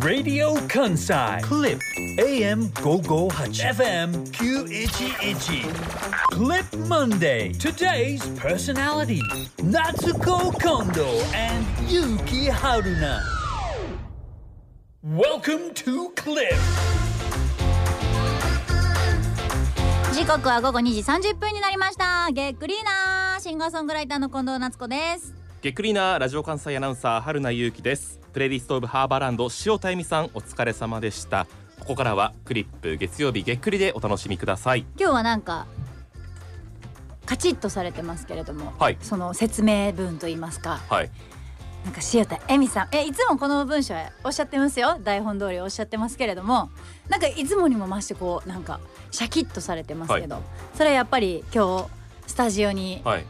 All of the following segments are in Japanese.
Radio Kansai Clip AM 558 FM 911 Clip Monday Today's personality Natsuko Kondo and Yuki Haruna Welcome to Clip 時刻は午後2時30分になりましたゲックリーナーシンガーソングライターの近藤夏子ですゲックリーナーラジオ関西アナウンサー春名優希ですプレイリストオブハーバーランド塩田恵美さんお疲れ様でした。ここからはクリップ月曜日ゲックリでお楽しみください。今日はなんかカチッとされてますけれども、はい。その説明文といいますかはい。なんか塩田恵美さんえいつもこの文章おっしゃってますよ。台本通りおっしゃってますけれどもなんかいつもにも増してこうなんかシャキッとされてますけど、それはやっぱり今日スタジオにはい。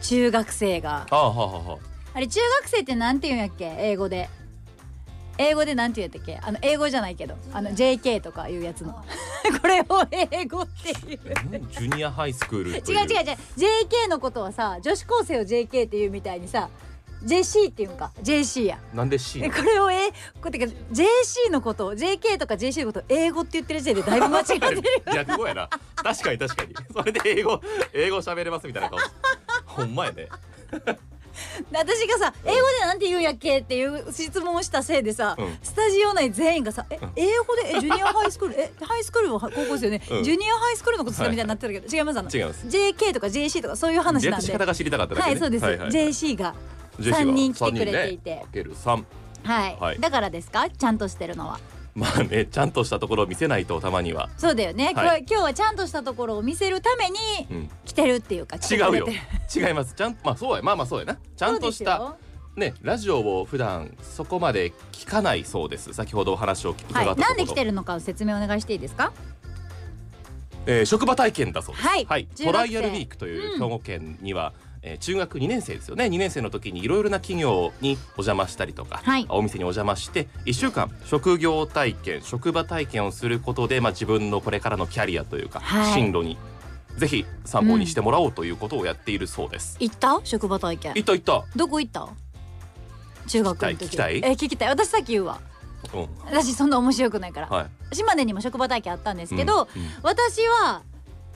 中学生がああはあはあはあれ中学生ってなんて言うんやっけ？英語で。英語でなんて言うんやったっけ？あの英語じゃないけど。あの JK とかいうやつの。これを英語っていう。ジュニアハイスクール違う違う違う。JK のことはさ女子高生を JK っていうみたいにさ JC っていうんか？JC や。なんで C えこれをえこうやってか JC のことを JK とか JC のことを英語って言ってる時点でだいぶ間違ってるよ 逆語やな。確かに確かに。それで英語英語喋れますみたいな顔。ほんまやね。で私がさ「英語でなんて言うんやっけ?」っていう質問をしたせいでさ、うん。スタジオ内全員がさ「えうん。英語でえジュニア ハイスクール？えハイスクールは高校ですよね、うん。ジュニアハイスクールのことするみたいになってるけど、違います？あの違います。JK とか JC とかそういう話なんで。略し方が知りたかっただけね。はいそうです、はいはい。JC が JC が三人来てくれていて。ねかける三。はい、はい。だからですか？ちゃんとしてるのはまあねちゃんとしたところを見せないとたまには。そうだよね、はい。今日はちゃんとしたところを見せるためにうん。来てるっていうか違うよ。違います。ちゃんまあそうや。まあまあそうやな。ちゃんとしたねラジオを普段そこまで聞かないそうです。先ほどお話を伺ったですよはい、なんで来てるのかを説明お願いしていいですか？えー職場体験だそうです。はい。はい、トライアルウィークという兵庫県には、えー中学2年生ですよね。2年生の時にいろいろな企業にお邪魔したりとか、はい。お店にお邪魔して1週間職業体験職場体験をすることで、まあ、自分のこれからのキャリアというか、はい。進路にぜひ参考にしてもらおうということをやっているそうです。行った？職場体験。いったいった、どこ行った？中学の時。聞きたい？聞きたいえ聞きたい。私さっき言うわ。うん。私そんな面白くないから、はい、島根にも職場体験あったんですけど、うんうん。私は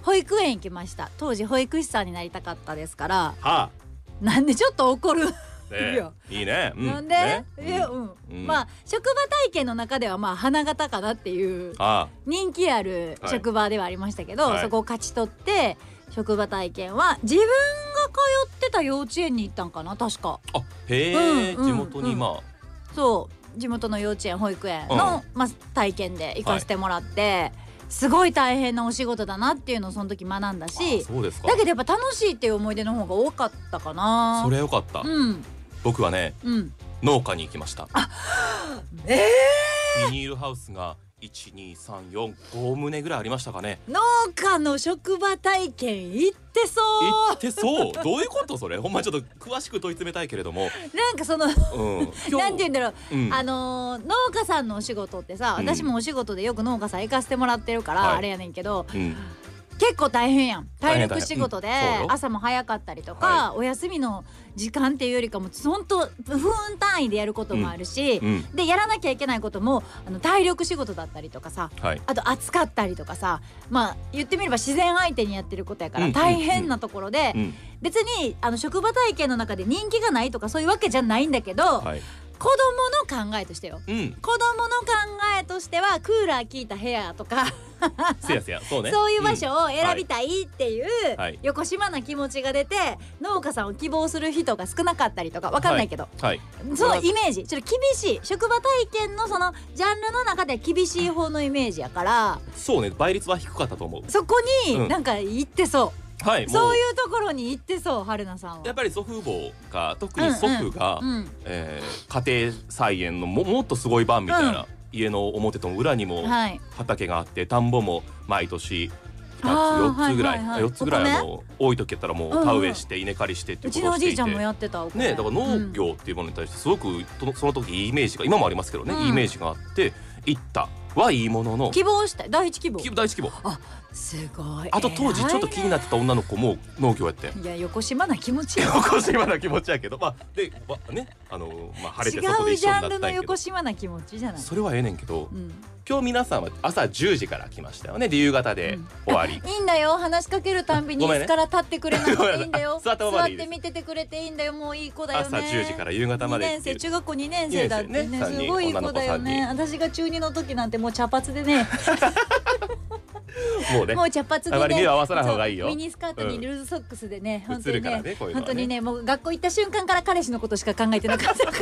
保育園行きました。当時保育士さんになりたかったですから。はなんでちょっと怒る、いや。いいね。うなんで、ね。いやうん、うん。まあ職場体験の中ではまあ花形かなっていうあ。人気あるはい職場ではありましたけど、はい。そこを勝ち取って職場体験は自分が通ってた幼稚園に行ったんかな確か。あ、へえ、うんうん地元にまそう。地元の幼稚園保育園の、まあ、体験で行かせてもらって、すごい大変なお仕事だなっていうのをその時学んだあ、しあそうですか。だけどやっぱ楽しいっていう思い出の方が多かったかなそれはよかった。うん僕はね、うん農家に行きました。えビニールハウスが一二三四五棟ぐらいありましたかね？農家の職場体験行ってそ行ってそう？どういうことそれ？ほんまちょっと詳しく問い詰めたいけれども、うなんかそのうん。今 なんて言うんだろう、うんあのー農家さんのお仕事ってさ、うん私もお仕事でよく農家さん行かせてもらってるから、はいあれやねんけどうん、結構大変やん。体力仕事で朝も早かったりとか、はお休みの時間っていうよりかもほんと分単位でやることもあるし、うん、でやらなきゃいけないこともあの体力仕事だったりとかさはい。あと暑かったりとかさまあ言ってみれば自然相手にやってることやからうん。大変なところで、うん、別にあの職場体験の中で人気がないとかそういうわけじゃないんだけど、はい。子供の考えとしてよ。うん、子供の考えとしてはクーラー効いた部屋とか、せやせや、そうね。そういう場所んを選びたいっていう、はい。横島な気持ちが出て農家さんを希望する人が少なかったりとかわかんないけど、はい。そのイメージ。ちょっと厳しい。職場体験のそのジャンルの中では厳しい方のイメージやから。そうね、倍率は低かったと思う。そこうん。になんか行ってそう、はい。もそういうところに行ってそう春菜さんは。やっぱり祖父母が特に祖父が、うん。えー家庭菜園のももっとすごい版みたいな、家の表と裏にもはい、畑があって田んぼも毎年あー2つ4つぐらい、はいはいはい。4つぐらいあおの多い時やったらもううんうん。田植えして稲刈りしてっていううちのおじいちゃんことをしていてもやってたねだから農業っていうものに対してすごくとその時いいイメージが今もありますけどね、うん。いいイメージがあって行ったはいいものの。希望したい。第一希望。き第一希望。すごい。あと当時ちょっと気になってた女の子も農業やっていや横島な気持ちよ 横島な気持ちやけど。まあで、まあ、ねあのまあ晴れて外違うで一緒にジャンルのなったんやけど。横島な気持ちじゃない。それはええねんけどうん。今日皆さんは朝10時から来ましたよね。で夕方で終わり、いいんだよ。話しかけるたんびに椅子から立ってくれ なくていいんだよ。座ったままでいいです座って見ててくれていいんだよ。もういい子だよね。朝10時から夕方ま2で年生中学校2年生だ。ってね。ねすごいいい子だよね。私が中2の時なんてもう茶髪でね。もうねもう茶髪でね。あまり目を合わさない方がいいよ。ミニスカートにルーズソックスでね、本当にねね。本当にねもう学校行った瞬間から彼氏のことしか考えてなかったか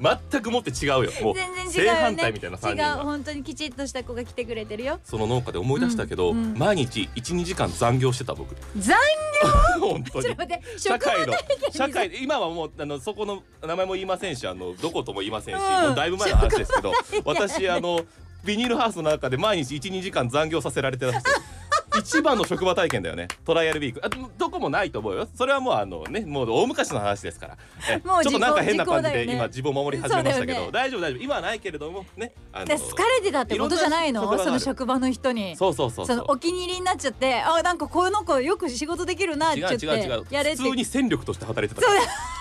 ら 全くもって違うよ。もう全然違うね。反対みたいな3人違うが本当にきちっとした子が来てくれてるよ。その農家で思い出したけど、うんうん。毎日12時間残業してた僕。残 本当に。社会の社会今はもうあのそこの名前も言いませんしあのどことも言いませんし、うん。もうだいぶ前の話ですけど私あのビニールハウスの中で毎日12時間残業させられてたんですよ。一番の職場体験だよね。トライアルウィーク。あどこもないと思うよ。それはもうあのねもう大昔の話ですから。えもうちょっとなんか変な感じで今自分を守り始めましたけど、ね。大丈夫大丈夫。今はないけれどもねあので好かれてたってことじゃないの？その職場の人に。そうそうそうそのお気に入りになっちゃってあなんかこの子よく仕事できるなって違う言って違う違うやれって。普通に戦力として働いてたから。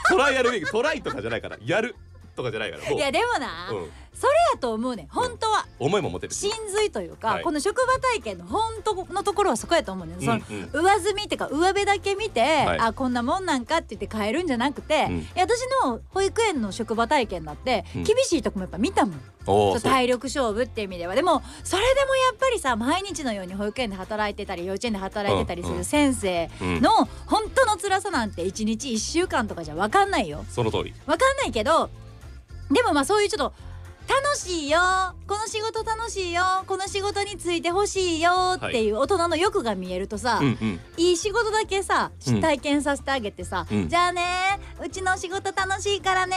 トライアルウィークトライとかじゃないから。やるとかじゃないからいやでもな、うん、それやと思うねん本当は。思いも持てる真髄というか、はい。この職場体験の本当のところはそこやと思うねん、そのうん。うん上積みっていうか上辺だけ見て、い。あこんなもんなんかって言って変えるんじゃなくて、うんいや私の保育園の職場体験だってうん。厳しいとこもやっぱ見たもん、体力勝負っていう意味では。でもそれでもやっぱりさ毎日のように保育園で働いてたり幼稚園で働いてたりする先生うん。の本当の辛さなんて1日1週間とかじゃ分かんないよ。その通り。分かんないけどでもまあそういうちょっと楽しいよ。この仕事楽しいよ。この仕事についてほしいよ。っていう大人の欲が見えるとさ、うんうん。いい仕事だけさうん。体験させてあげてさ、うん。じゃあねうちの仕事楽しいからね。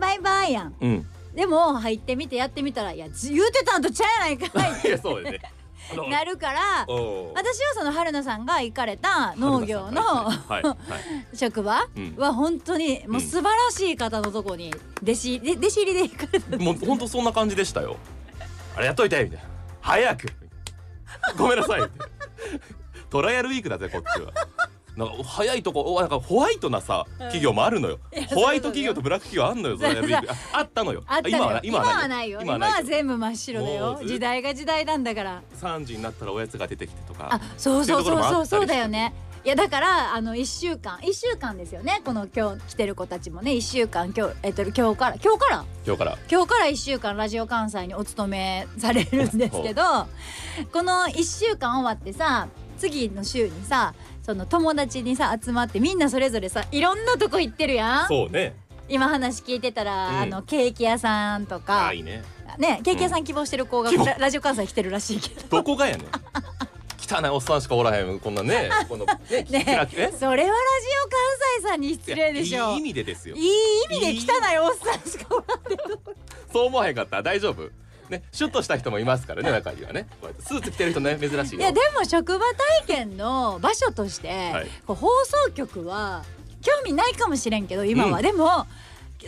バイバイやん。うん。でも入ってみてやってみたらいやず言うてたんとちゃうやないかいっ いやそうよね。あのてなるから私はその春菜さんが行かれた農業のはいはい。職場うん。は本当にもう素晴らしい方のとこに弟子で弟子入りで行かれたもう本当そんな感じでしたよ。あれやっといてみたいな。早く。ごめんなさいトライアルウィークだぜこっちはなんか早いとこおなんかホワイトなさ企業もあるのよ。いやホワイト企業とブラック企業あんのよああったのよ。今は今はなないよ。今今は全部真っ白だもよ時代が時代なんだから。3時になったらおやつが出てきてとか。あそうそうそうそうそうだよね。ねいやだからあの1週間。1週間ですよねこの今日来てる子たちもね。1週間今日えっと今日から今日から？今日から。今日から1週間ラジオ関西にお勤めされるんですけどこの1週間終わってさ次の週にさその友達にさ集まってみんなそれぞれさいろんなとこ行ってるやん。そうね。今話聞いてたら、うん。あのケーキ屋さんとあかあいいね。ねケーキ屋さん希望してる子が希望。ララジオ関西来てるらしいけど。どこがやねん。汚いおっさんしかおらへんこんなね。このねねキラキえ？それはラジオ関西さんに失礼でしょ。いい意味でですよ。いい意味で汚いおっさんしかおらんでそう思わへんかった？大丈夫？ねシュッとした人もいますからね中にはね。こうやってスーツ着てる人ね珍しいよ。いやでも職場体験の場所として、はい。こう放送局は興味ないかもしれんけど今は、うん。でも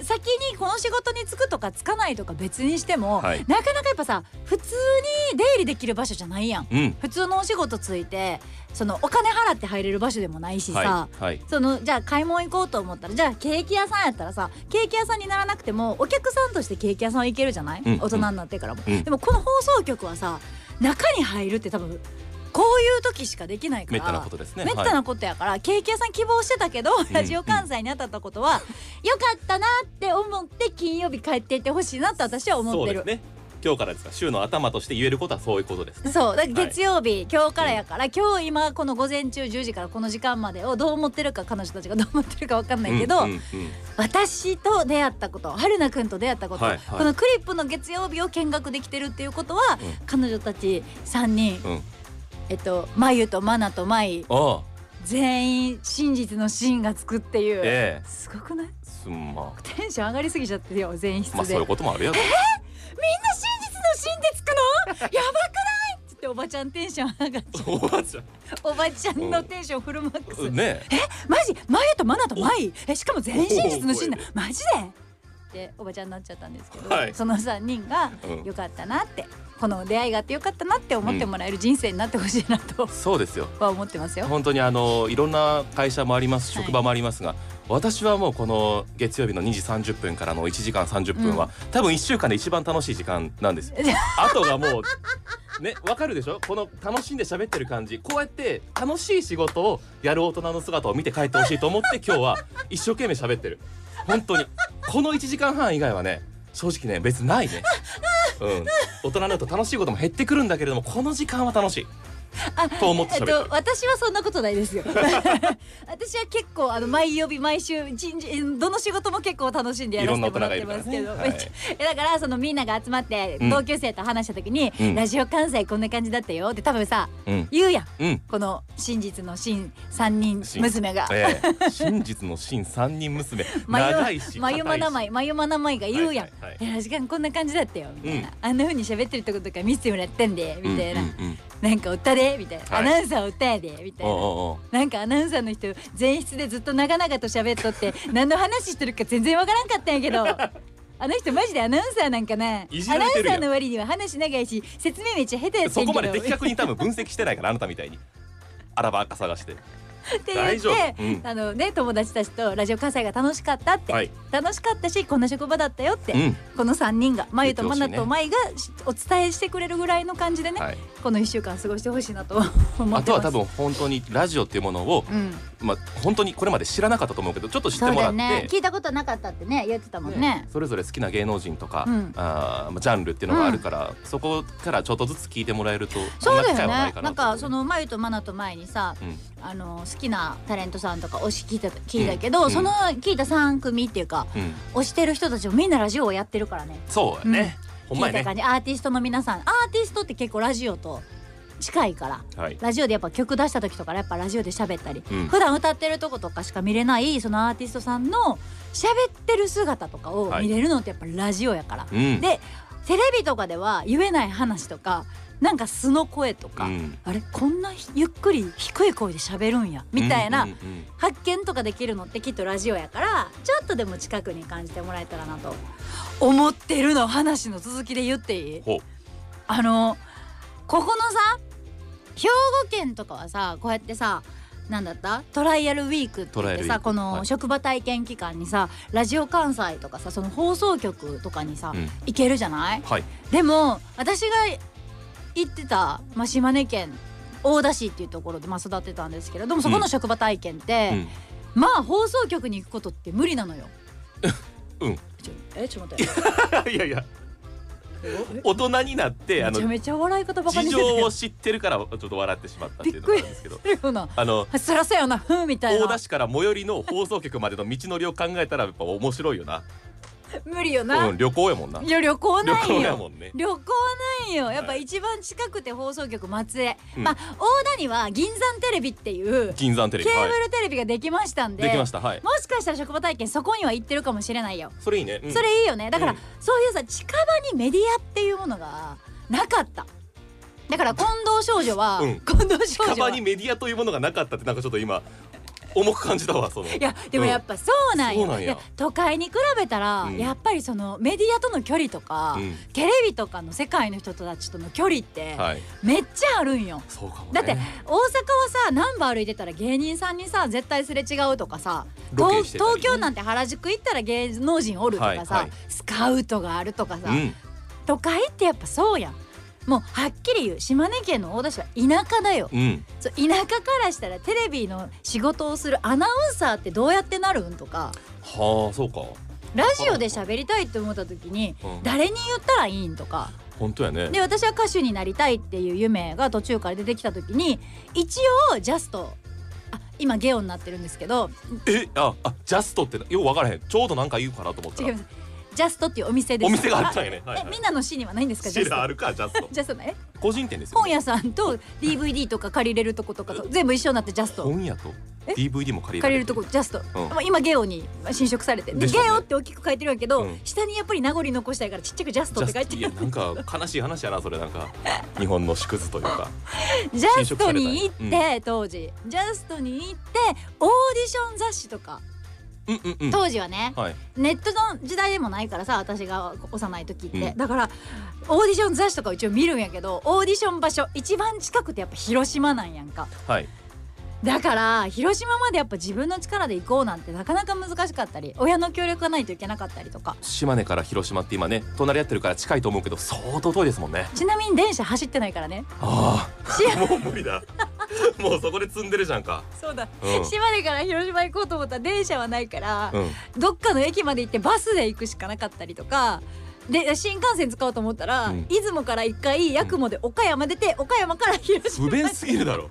先にこの仕事に就くとかつかないとか別にしても、はい。なかなかやっぱさ普通に出入りできる場所じゃないやん。うん。普通のお仕事ついてそのお金払って入れる場所でもないしさ、はいはい。そのじゃあ買い物行こうと思ったらじゃあケーキ屋さんやったらさケーキ屋さんにならなくてもお客さんとしてケーキ屋さん行けるじゃない、うん。大人になってからも、うん。でもこの放送局はさ中に入るって多分こういう時しかできないからめったなことですね。めったなことやから、ケーキ屋さん希望してたけど、ラジオ関西に当たったことは、よかったなって思って金曜日帰っていってほしいなって私は思ってる。そうです。ね。今日からですか。週の頭として言えることはそういうことですそう。だから月曜日、今日からやから、今日今この午前中10時からこの時間までをどう思ってるか彼女たちが どう思ってるか分かんないけど、うんうんうん。私と出会ったこと春菜くんと出会ったこと、はいはい。このクリップの月曜日を見学できてるっていうことは、うん。彼女たち3人、うんえっとまゆとまなとまい全員真実のシーンがつくっていう、ええ。すごくない？すんま。テンション上がりすぎちゃってよ全員まあそういうこともあるよみんな真実のシーンでつくの？やばくない？っつっておばちゃんテンション上がっちゃう。おばあちゃおばちゃんのテンションフルマックス、んねマジ？まゆとまなとまい？えしかも全員真実のシーンだマジで？っておばちゃんになっちゃったんですけど、はい。その3人がうん。よかったなってこの出会いがあってよかったなって思ってもらえる人生になってほしいなとそうですよ。は思ってますよ。本当にあのいろんな会社もありますはい。職場もありますが、私はもうこの月曜日の2時30分からの1時間30分は、多分1週間で一番楽しい時間なんですよ。あとがもうねわかるでしょ？この楽しんで喋ってる感じ。こうやって楽しい仕事をやる大人の姿を見て帰ってほしいと思って今日は一生懸命喋ってる本当に。この1時間半以外はね正直ね別ないね。うん。大人になると楽しいことも減ってくるんだけれどもこの時間は楽しい。と思ってえっ喋ってる。と、私はそんなことないですよ。私は結構あの毎曜日毎週どの仕事も結構楽しんでやらせてもらってますけど、いろんな大人がいだからそのみんなが集まってうん。同級生と話した時に、うん。ラジオ関西こんな感じだったよって多分さうん。言うやん。うん。この真実の真三人娘が。ええ、真実の真三人娘。長いしまゆま名前まゆま名前が言うやん。はいはいはい。いや確かにこんな感じだったよみたいな、うん。あんな風に喋ってるとことか見せてもらったんでみたいな、うんうんうん。なんかおったでみたいな、はい。アナウンサーおったやでみたいな。なんかアナウンサーの人前室でずっと長々と喋っとって 何の話してるか全然わからんかったんやけど。あの人マジでアナウンサーなんかな。アナウンサーの割には話長いし説明めっちゃ下手やっそこまで的確に多分分析してないからあなたみたいに。あらばっか探して。って言って、うん。あのね友達たちとラジオ火災が楽しかったって、はい。楽しかったしこんな職場だったよって、うん。この3人がまゆとまなとまいがしお伝えしてくれるぐらいの感じでね、はいこの1週間過ごしてほしいなと 思ってます。あとは多分本当にラジオっていうものをうん。まあ本当にこれまで知らなかったと思うけどちょっと知ってもらって。ね。聞いたことなかったってね言ってたもんね。ねそれぞれ好きな芸能人とか、うん。あジャンルっていうのがあるから、そこからちょっとずつ聞いてもらえるとそうだよね。かなんかそのまゆとまなと前にさうん。あの好きなタレントさんとか推し聞いた聞いたけど、うん。その聞いた3組っていうかうん、推してる人たちもみんなラジオをやってるからね。そうやね聞いた感じアーティストの皆さんアーティストって結構ラジオと近いからはい。ラジオでやっぱ曲出した時とかやっぱラジオで喋ったり、うん。普段歌ってるとことかしか見れないそのアーティストさんの喋ってる姿とかをはい。見れるのってやっぱラジオやから、うん。でテレビとかでは言えない話とかなんか素の声とか、うん。あれこんなゆっくり低い声で喋るんやみたいな発見とかできるのってきっとラジオやからちょっとでも近くに感じてもらえたらなと。思ってるの話の続きで言っていい？あのここのさ兵庫県とかはさこうやってさなんだった？トライアルウィークって言ってさこのはい。職場体験期間にさラジオ関西とかさその放送局とかにさ、うん。行けるじゃない？はい。でも私が行ってた、まあ、島根県大田市っていうところでまあ育ってたんですけれどもそこの職場体験って、まあ放送局に行くことって無理なのよ。うんちょえちょっと待って。うんいやいやえ？大人になってあのめちゃめちゃ笑い方バカに事情を。知ってるからちょっと笑ってしまったっていうのがあるんですけど。あのそらそうやなふんみたいな大田。市から最寄りの放送局までの道のりを考えたらやっぱ面白いよな。無理よな。うん、旅行やもんな。いや旅行旅行ないよ。やもんね。旅行ないよやっぱはい一番近くて放送局松江、うんまあ大田には銀山テレビっていう金山テレビ。ケーブはルテレビができましたんい。で、できました。はい。もしかしたら職場体験そこには行ってるかもしれないよ、それいいね。うんそれいいよねだから、うんそういうさ近場にメディアっていうものがなかっただから近藤少女は、うん近藤少近女は場にメディアというものがなかったってなんかちょっと今重く感じたわその。いやでもやっぱそうなんよ、そうなん都会に比べたら、うんやっぱりそのメディアとの距離とか、うんテレビとかの世界の人たちとの距離ってはい。めっちゃあるんよ。ね。だって大阪はさ難波歩いてたら芸人さんにさ絶対すれ違うとかさ東京なんて原宿行ったら芸能人おるとかさ、はいはいスカウトがあるとかさ、うん。都会ってやっぱそうやんもうはっきり言う島根県の大田市は田舎だようん。そう田舎からしたらテレビの仕事をするアナウンサーってどうやってなるんとかはあそうか。ラジオで喋りたいって思った時にうん誰に言ったらいいんとか本当やね。で私は歌手になりたいっていう夢が途中から出てきた時に一応ジャストあ今ゲオになってるんですけどえああジャストってよく分からへん。ちょうどなんか言うかなと思ったら違いますジャストっていうお店ですお店があったんやね。はいえみんなの市にはないんですかジャあるかジャスト。ジャストね個人店ですよ、ね。本屋さんと DVD とか借りれるとことかと全部一緒になってジャスト。本屋とえ？DVD も借りら借りるれるとこジャスト、うん。まあ今ゲオに侵食されて。ね。ゲオって大きく書いてるんやけど、うん。下にやっぱり名残残したいからちっちゃくジャストって書いてる。なんか悲しい話やなそれ。なんか日本の縮図というか。ジャストに行って、当時。ジャストに行ってオーディション雑誌とかうんうんうん。当時はねはい。ネットの時代でもないからさ私が幼い時って、うん。だからオーディション雑誌とか一応見るんやけどオーディション場所一番近くてやっぱ広島なんやんか。はいだから広島までやっぱ自分の力で行こうなんてなかなか難しかったり親の協力がないといけなかったりとか。島根から広島って今ね隣り合ってるから近いと思うけど相当遠いですもんね。ちなみに電車走ってないからね。あしあもう無理だ。もうそこで積んでるじゃんか。そうだ、うん。島根から広島行こうと思ったら電車はないから、うん。どっかの駅まで行ってバスで行くしかなかったりとかで新幹線使おうと思ったら、うん。出雲から一回八雲で岡山出て岡山から広島。不便すぎるだろ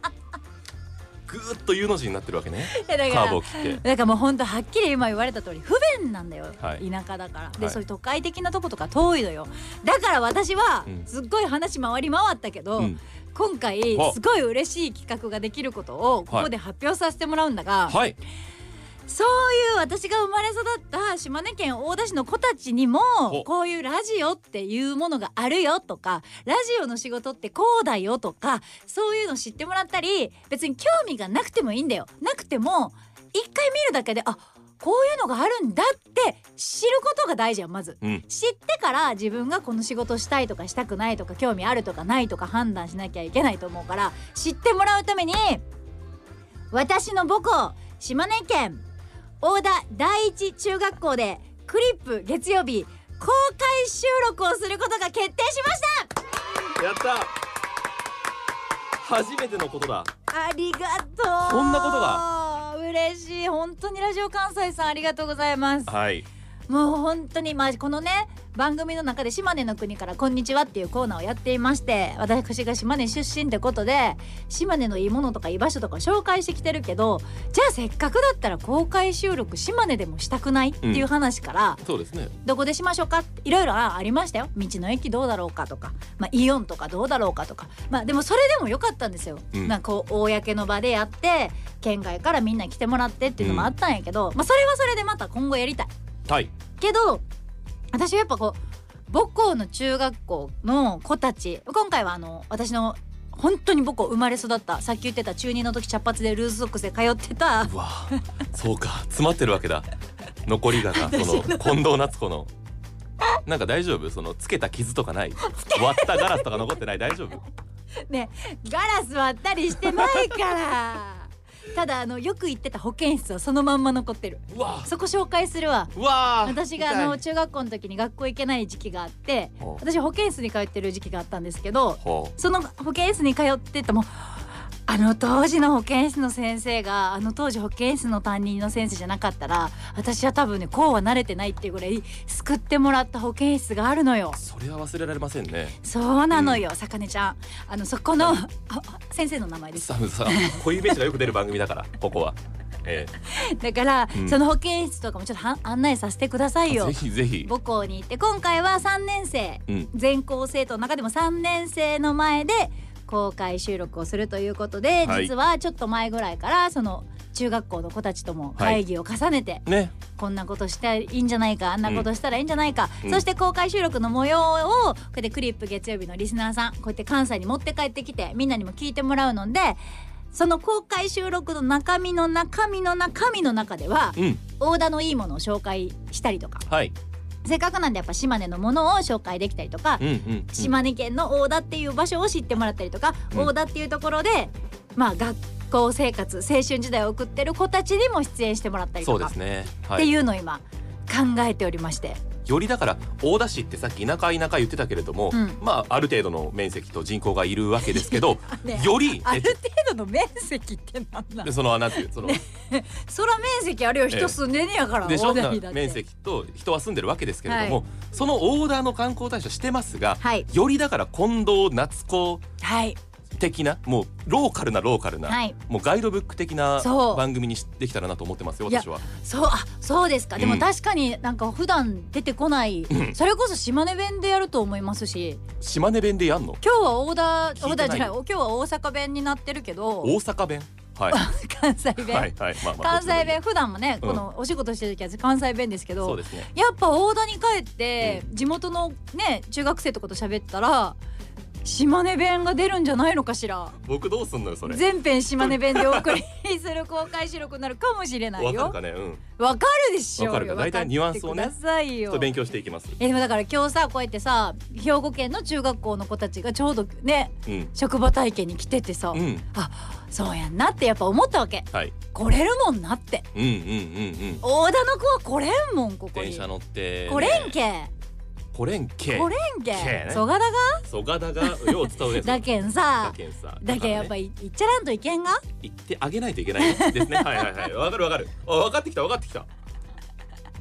ぐーっと U の字になってるわけね。いやだからカーブを切って。だからもうほんとはっきり今言われた通り不便なんだよ、はい。田舎だから。で、はい。そういう都会的なとことか遠いのよ。だから私はうん。すっごい話回り回ったけど、うん。今回は。すごい嬉しい企画ができることをここで発表させてもらうんだが、はいそういう私が生まれ育った島根県大田市の子たちにもほこういうラジオっていうものがあるよとかラジオの仕事ってこうだよとかそういうの知ってもらったり別に興味がなくてもいいんだよ。なくても一回見るだけであこういうのがあるんだって知ることが大事やんまず。うん。知ってから自分がこの仕事したいとかしたくないとか興味あるとかないとか判断しなきゃいけないと思うから知ってもらうために私の母校島根県大田第一中学校でクリップ月曜日公開収録をすることが決定しました。やった。初めてのことだ。ありがとう。こんなことが。嬉しい。本当にラジオ関西さんありがとうございます。はいもう本当にまあこのね番組の中で島根の国からこんにちはっていうコーナーをやっていまして私が島根出身ってことで島根のいいものとかいい場所とか紹介してきてるけどじゃあせっかくだったら公開収録島根でもしたくないっていう話から、そうですね。どこでしましょうか？いろいろありましたよ。道の駅どうだろうかとか、まあ、イオンとかどうだろうかとか。まあでもそれでもよかったんですよ、うん。なんかこう公の場でやって県外からみんな来てもらってっていうのもあったんやけど、まあそれはそれでまた今後やりたいはい。けど私はやっぱこう母校の中学校の子たち今回はあの私の本当に母校生まれ育ったさっき言ってた中2の時茶髪でルーズソックスで通ってた。うわそうか。詰まってるわけだ。残りがなその。近藤夏子の。なんか大丈夫？そのつけた傷とかない？割ったガラスとか残ってない？大丈夫？ねガラス割ったりしてないからただあのよく行ってた保健室はそのまんま残ってる。うわ。そこ紹介するわ。うわ。私があの中学校の時に学校行けない時期があって私保健室に通ってる時期があったんですけどほその保健室に通ってたもうあの当時の保健室の先生があの当時保健室の担任の先生じゃなかったら私は多分ねこうは慣れてないっていうぐらい救ってもらった保健室があるのよ。うそれは忘れられませんね。そうなのよ、さかねちゃん。あのそこのあ 先生の名前です。ささ小指名がよく出る番組だから ここは。えだから、うん。その保健室とかもちょっとは案内させてくださいよ。えぜひぜひ。母校に行って今回は3年生。うん。全校生徒の中でも3年生の前で公開収録をするということで、はい。実はちょっと前ぐらいからその中学校の子たちとも会議を重ねて、ね。こんなことしたらいいんじゃないかあんなことしたらいいんじゃないか、うん。そして公開収録の模様をこうやってクリップ月曜日のリスナーさんこうやって関西に持って帰ってきてみんなにも聞いてもらうのでその公開収録の中身の中身の中身の中ではうん。大田のいいものを紹介したりとかはいせっかくなんでやっぱ島根のものを紹介できたりとか、うんうんうん。島根県の大田っていう場所を知ってもらったりとか、うん。大田っていうところでまあ学校生活青春時代を送ってる子たちにも出演してもらったりとか、そうですね。ってはいいうのを今考えておりましてよりだから大田市ってさっき田舎田舎言ってたけれども、うん。まあある程度の面積と人口がいるわけですけど ねより ある程度の面積ってなんだ。でそのなんていうその、そら面積あるよ人住んでんねやから、でしょ？大田にだって。面積と人は住んでるわけですけれども、はい。そのオーダーの観光大使はしてますが、はい。よりだから近藤夏子はい的なもうローカルなローカルな、はい。もうガイドブック的な番組にしできたらなと思ってますよ私は。そうあそうですか。でもうん。確かになんか普段出てこない、うん。それこそ島根弁でやると思いますし。島根弁でやんの？今日は大田大田じゃない今日は大阪弁になってるけど大阪弁？はい。関西弁、はいはい。まあまあ関西弁普段もね、うん。このお仕事してる時は関西弁ですけどそうですね。やっぱ大田に帰って地元のね中学生とかと喋ったら島根弁が出るんじゃないのかしら？僕どうすんのよそれ。全編島根弁でお送りする公開収録になるかもしれないわかるよかね？うん。わかるでしょうよ。わかるか。大体ニュアンスをねちょっと勉強していきます。えでもだから今日さこうやってさ兵庫県の中学校の子たちがちょうどねうん。職場体験に来ててさ、うん。あそうやんなってやっぱ思ったわけ。はい。来れるもんなって。うんうんうんうん。大田の子は来れんもんここに。電車乗ってね。来れんけ来れんけ来れんけけね。そがだがそがだがよう伝うですだけんさ。だけんさ。だけんやっぱりり言っちゃらんといけんが？言ってあげないといけないですね。はいはいはい。わかるわかる。あ分かってきた分かってきた。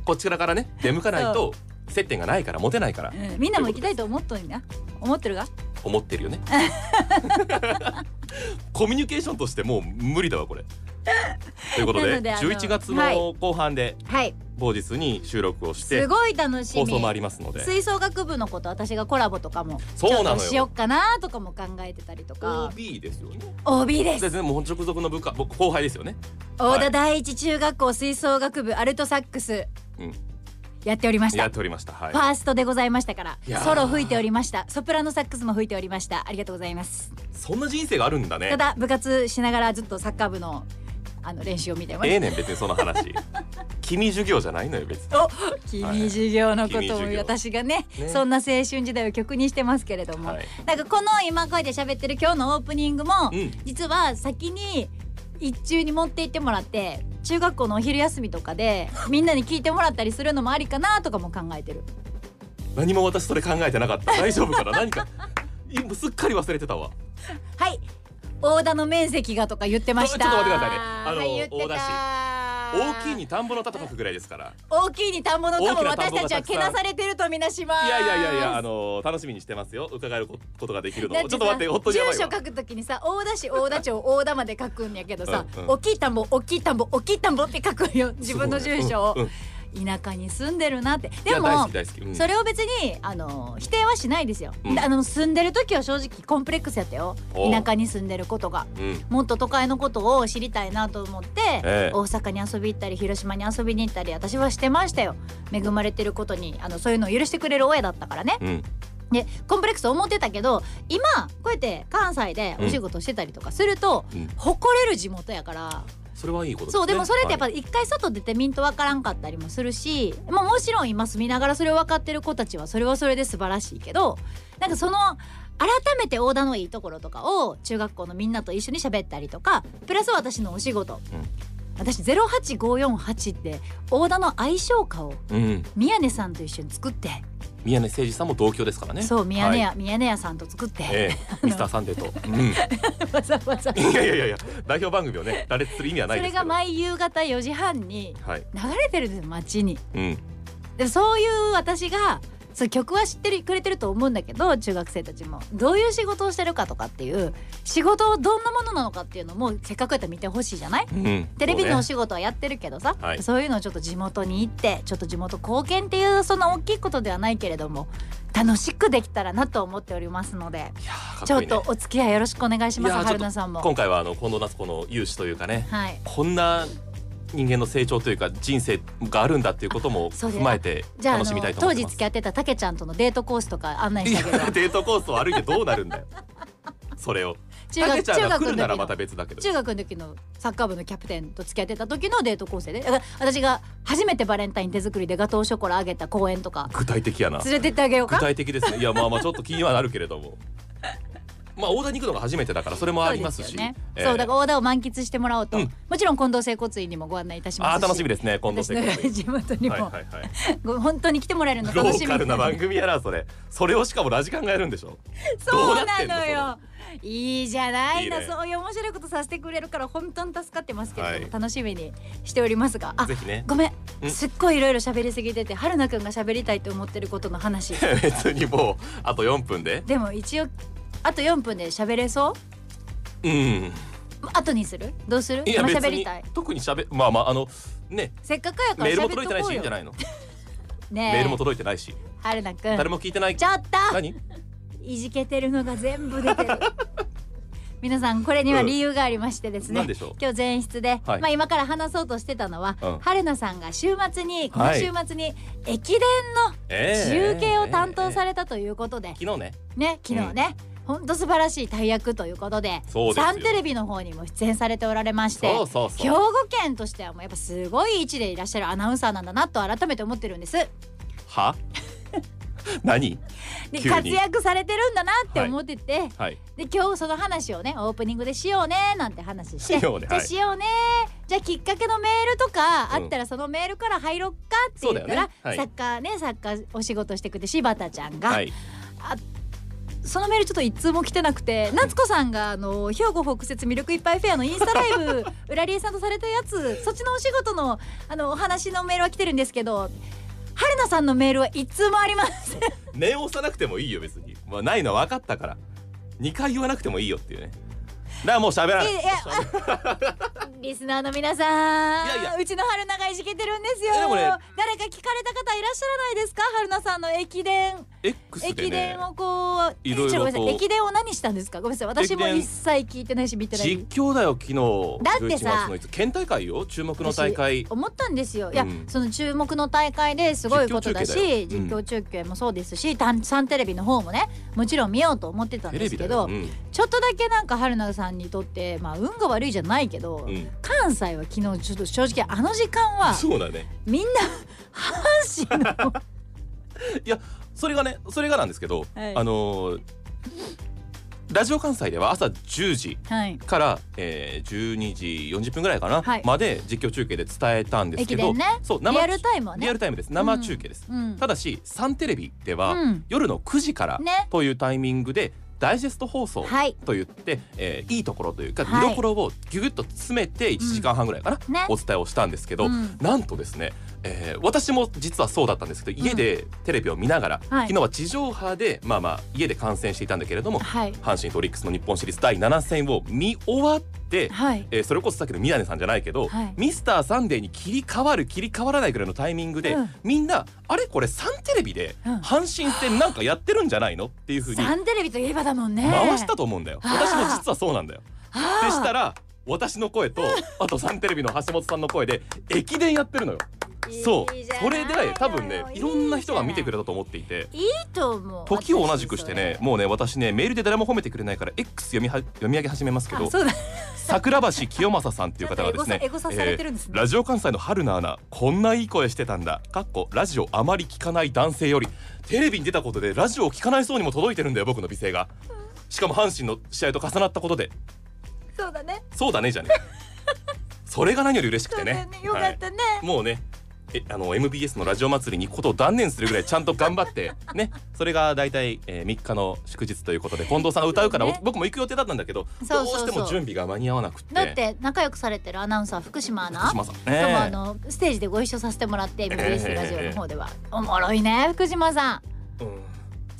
こちらからね出向かないと接点がないからモテないから。うん、みんなも行きたいと思っとんな思ってるが思ってるよね。コミュニケーションとしてもう無理だわこれ ということでなのであの11月はい。の後半ではい。某日に収録をしてすごい楽しみ。放送もありますので。吹奏楽部の子と私がコラボとかもそうなのしよっかなとかも考えてたりとか。OB ですよね。OB です。ですねもう直属の部下僕後輩ですよね。大田第一中学校吹奏楽部アルトサックス。うん。やっておりました。やっておりました。はい。ファーストでございましたから。ソロ吹いておりました。ソプラノサックスも吹いておりました。ありがとうございます。そんな人生があるんだね。ただ部活しながらずっとサッカー部のあの練習を見てましええねん別にその話。君授業じゃないのよ別に。君授業のことを私がねね。そんな青春時代を曲にしてますけれども、はい。なんかこの今こうやって喋ってる今日のオープニングも、うん。実は先に一中に持って行ってもらって中学校のお昼休みとかで みんなに聞いてもらったりするのもありかなとかも考えてる。何も私それ考えてなかった。大丈夫かな？何か。今すっかり忘れてたわ。はい大田の面積がとか言ってました。ちょっと待ってくださいね。あのはい大田大きいに田んぼの田と書くぐらいですから。大きいに田んぼの田も私たちはけなされてるとみなします。いやいやいやいやあの楽しみにしてますよ。伺えることができるのちょっと待って本当にやばいわ。住所書くときにさ大田市大田町大田まで書くんやけどさ、うんうん。大きい田んぼ大きい田んぼ大きい田んぼって書くんよ。自分の住所を、うんうん田舎に住んでるなって。いでもうん。それを別にあの否定はしないですよ、うん。であの住んでる時は正直コンプレックスやったよ。田舎に住んでることが。うん。もっと都会のことを知りたいなと思って、ええ。大阪に遊び行ったり広島に遊びに行ったり私はしてましたよ。恵まれてることにあのそういうのを許してくれる親だったからね。うん。でコンプレックス思ってたけど今こうやって関西でお仕事してたりとかすると、うん。誇れる地元やからそれはいいことですね。そうでもそれってやっぱはい。一回外出てみんとわからんかったりもするし、まあ、もちろん今住みながらそれを分かってる子たちはそれはそれで素晴らしいけどなんかその改めて大田のいいところとかを中学校のみんなと一緒に喋ったりとかプラス私のお仕事、私08548って大田の愛称歌をうん。宮根さんと一緒に作って、宮根誠司さんも同郷ですからね。そう宮根屋、はい。宮根屋さんと作って、ええミスターサンデーと。うん。わざわざ。いやいやいやいや代表番組をね羅列する意味はなそれがいですけど。毎夕方4時半にはい。流れてるんですよ街に。うん。でそういう私がそう曲は知ってるくれてると思うんだけど中学生たちも。どういう仕事をしてるかとかっていう仕事をどんなものなのかっていうのもせっかくやったら見てほしいじゃない？うん。テレビのお仕事はやってるけどさ、はい。そういうのをちょっと地元に行ってちょっと地元貢献っていうそんな大きいことではないけれども楽しくできたらなと思っておりますのでいやーかっちょっとお付き合いよろしくお願いします春菜さんも。今回はあの近藤夏子の勇姿というかね。はい。こんな人間の成長というか人生があるんだっていうことも踏まえてじゃああ楽しみたいのと思ってます。当時付き合ってたたけちゃんとのデートコースとか案内いしてあげるデートコースを歩いてど。うなるんだよそれを。中たけちゃん学中が来るなら学の時のまた別だけど。中学の時のサッカー部のキャプテンと付き合ってた時のデート構成でだから私が初めてバレンタイン手作りでガトーショコラあげた公園とか具体的やな。連れてってあげよう具か体的ですね。いやまあまあちょっと気にはなるけれどもまあ大田に行くのが初めてだからそれもありますし。そうね、ええ。そうだから大田を満喫してもらおうと、うん。もちろん近藤整骨院にもご案内いたしますし。あー楽しみですね今度私の地元にも、はいはいはい。ご本当に来てもらえるのロ楽しみーカルな番組やなそれ。それをしかもラジカンがやるんでしょ？そうなのの？よいいじゃない？のいいね。そういう面白いことさせてくれるから本当に助かってますけれども、はい。楽しみにしておりますが。あぜひね。ごめん。すっごいいろいろ喋りすぎてて春菜くんが喋りたいと思ってることの話。別にもうあと4分で。でも一応あと4分で喋れそう？うん。後にする？どうする？いや喋りたい。特に喋まあまああのね。せっかくやからメールも届いてないしいいんじゃないの？ねえ。メールも届いてないし。春菜く誰んも聞いてない。ちょっと！何？いじけてるのが全部出てる。皆さんこれには理由がありましてですね、何でしょう？今日前室で、はい。まあ今から話そうとしてたのは、うん。春菜さんが週末にこのはい。週末に駅伝のええ中継を担当されたということで、昨日ね。ね昨日ね、本当素晴らしい大役ということでサンテレビの方にも出演されておられまして兵庫県としてはもうやっぱすごい位置でいらっしゃるアナウンサーなんだなと改めて思ってるんです。は？何？で活躍されてるんだなって思ってて、はい。で今日その話をねオープニングでしようねなんて話して。しようね。はい。しようね。じゃあきっかけのメールとかあったらそのメールから入ろっかって言ったら、そうだよね。はい。作家ね作家お仕事してくれて柴田ちゃんが、はいそのメールちょっと一通も来てなくて 夏子さんがあの兵庫北節ミルクいっぱいフェアのインスタライブ 浦里さんとされたやつそっちのお仕事のあのお話のメールは来てるんですけど春菜さんのメールは一通もありません。念を押さなくてもいいよ別に。まあないのは分かったから。2回言わなくてもいいよっていうね。だからもう喋らない。いやい。やリスナーの皆さんいやいや。うちの春菜がいじけてるんですよ。ね。誰か聞かれた方いらっしゃらないですか？春菜さんの駅伝。X で駅ね伝をこういろいろ駅伝を何したんですか？ごめんなさい。私も一切聞いてないし見てない実況だよ昨日。だってさ11月のいつ県大会よ？注目の大会。思ったんですよ。いや、うんその注目の大会ですごいことだし実況中中継もそうですし、たんサンテレビの方もねもちろん見ようと思ってたんですけど、うんちょっとだけなんか春菜さんにとってまあ運が悪いじゃないけど、うん関西は昨日ちょっと正直あの時間はそうだね。みんな阪神の いやそれがねそれがなんですけど、はい。あのーラジオ関西では朝10時はい。から、えー、12時40分ぐらいかな、はい。まで実況中継で伝えたんですけど、ね。そうリアルタイムはね。リアルタイムです。生中継です、うんただしサンテレビでは、うん。夜の9時からね。というタイミングでダイジェスト放送はい。と言って、えーいいところというかはい。見どころをギュギュッと詰めて1時間半ぐらいかな、ね。お伝えをしたんですけど、うん。なんとですね、えー私も実はそうだったんですけど家でテレビを見ながら、はい。昨日は地上波でまあまあ家で観戦していたんだけれどもはい。阪神とオリックスの日本シリーズ第7戦を見終わって、はい。えーそれこそさっきの宮根さんじゃないけど、はい。ミスターサンデーに切り替わる切り替わらないぐらいのタイミングで、うん。みんなあれこれサンテレビでうん。阪神戦なんかやってるんじゃないのっていうふうにサンテレビといえばだもんね。回したと思うんだよ、私も実はそうなんだよ。でしたら私の声とあとサンテレビの橋本さんの声で駅伝やってるのよそう。それで多分ねいろんな人が見てくれれたと思っていて。いいと思う。時を同じくしてね私もうね私ねメールで誰も褒めてくれないから X 読みは読み上げ始めますけど 桜橋清正さんっていう方がですねラジオ関西の春菜アナこんないい声してたんだ。かっこラジオあまり聞かない男性よりテレビに出たことでラジオを聞かない層にも届いてるんだよ僕の美声が。しかも阪神の試合と重なったことで。そうだね。そうだねじゃね。それが何より嬉しくてね。ね。よかったね、はい。もうねえあの MBS のラジオ祭りに行くことを断念するぐらいちゃんと頑張って ね。それが大体、えー、3日の祝日ということで近藤さんが歌うから、ね。僕も行く予定だったんだけどどうしても準備が間に合わなくて。だって仲良くされてるアナウンサー福島アナ。福島さん。ともねあのステージでご一緒させてもらってえ MBS ラジオの方では、おもろいね福島さん。うん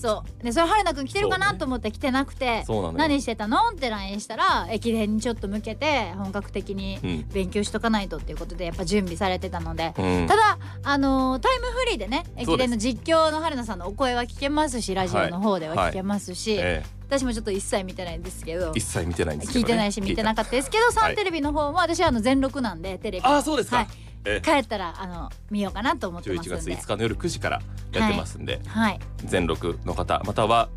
そう。でそれ春菜くん来てるかなと思って来てなくて、何してたのって LINE したら駅伝にちょっと向けて本格的にうん。勉強しとかないとっていうことでやっぱ準備されてたので、うん。ただあのータイムフリーでね駅伝の実況の春菜さんのお声は聞けますしラジオの方では聞けますし、え私もちょっと一切見てないんですけど。え一切見てないんですけど、ね、聞いてないし見てなかったですけどサンテレビの方も私はあの全録なんでテレビ。ああそうですか、帰ったらあの見ようかなと思ってます11んで。月5日の夜9時からやってますんで、はい。全録の方または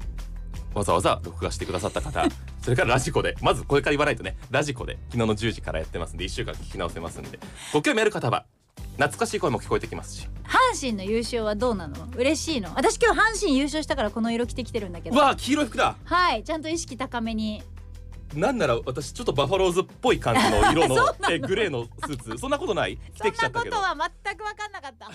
わざわざ録画してくださった方。それからラジコでまずこれから言わないとね。ラジコで昨日の10時からやってますんで1週間聞き直せますんで。ご興味ある方は懐かしい声も聞こえてきますし。阪神の優勝はどうなの？嬉しいの？私今日阪神優勝したからこの色着てきてるんだけど。うわー黄色い服だ。はいちゃんと意識高めになんなら私ちょっとバファローズっぽい感じの色の えグレーのスーツ。そんなことない？着てそんなきちゃったけど。ことは全く分かんなかった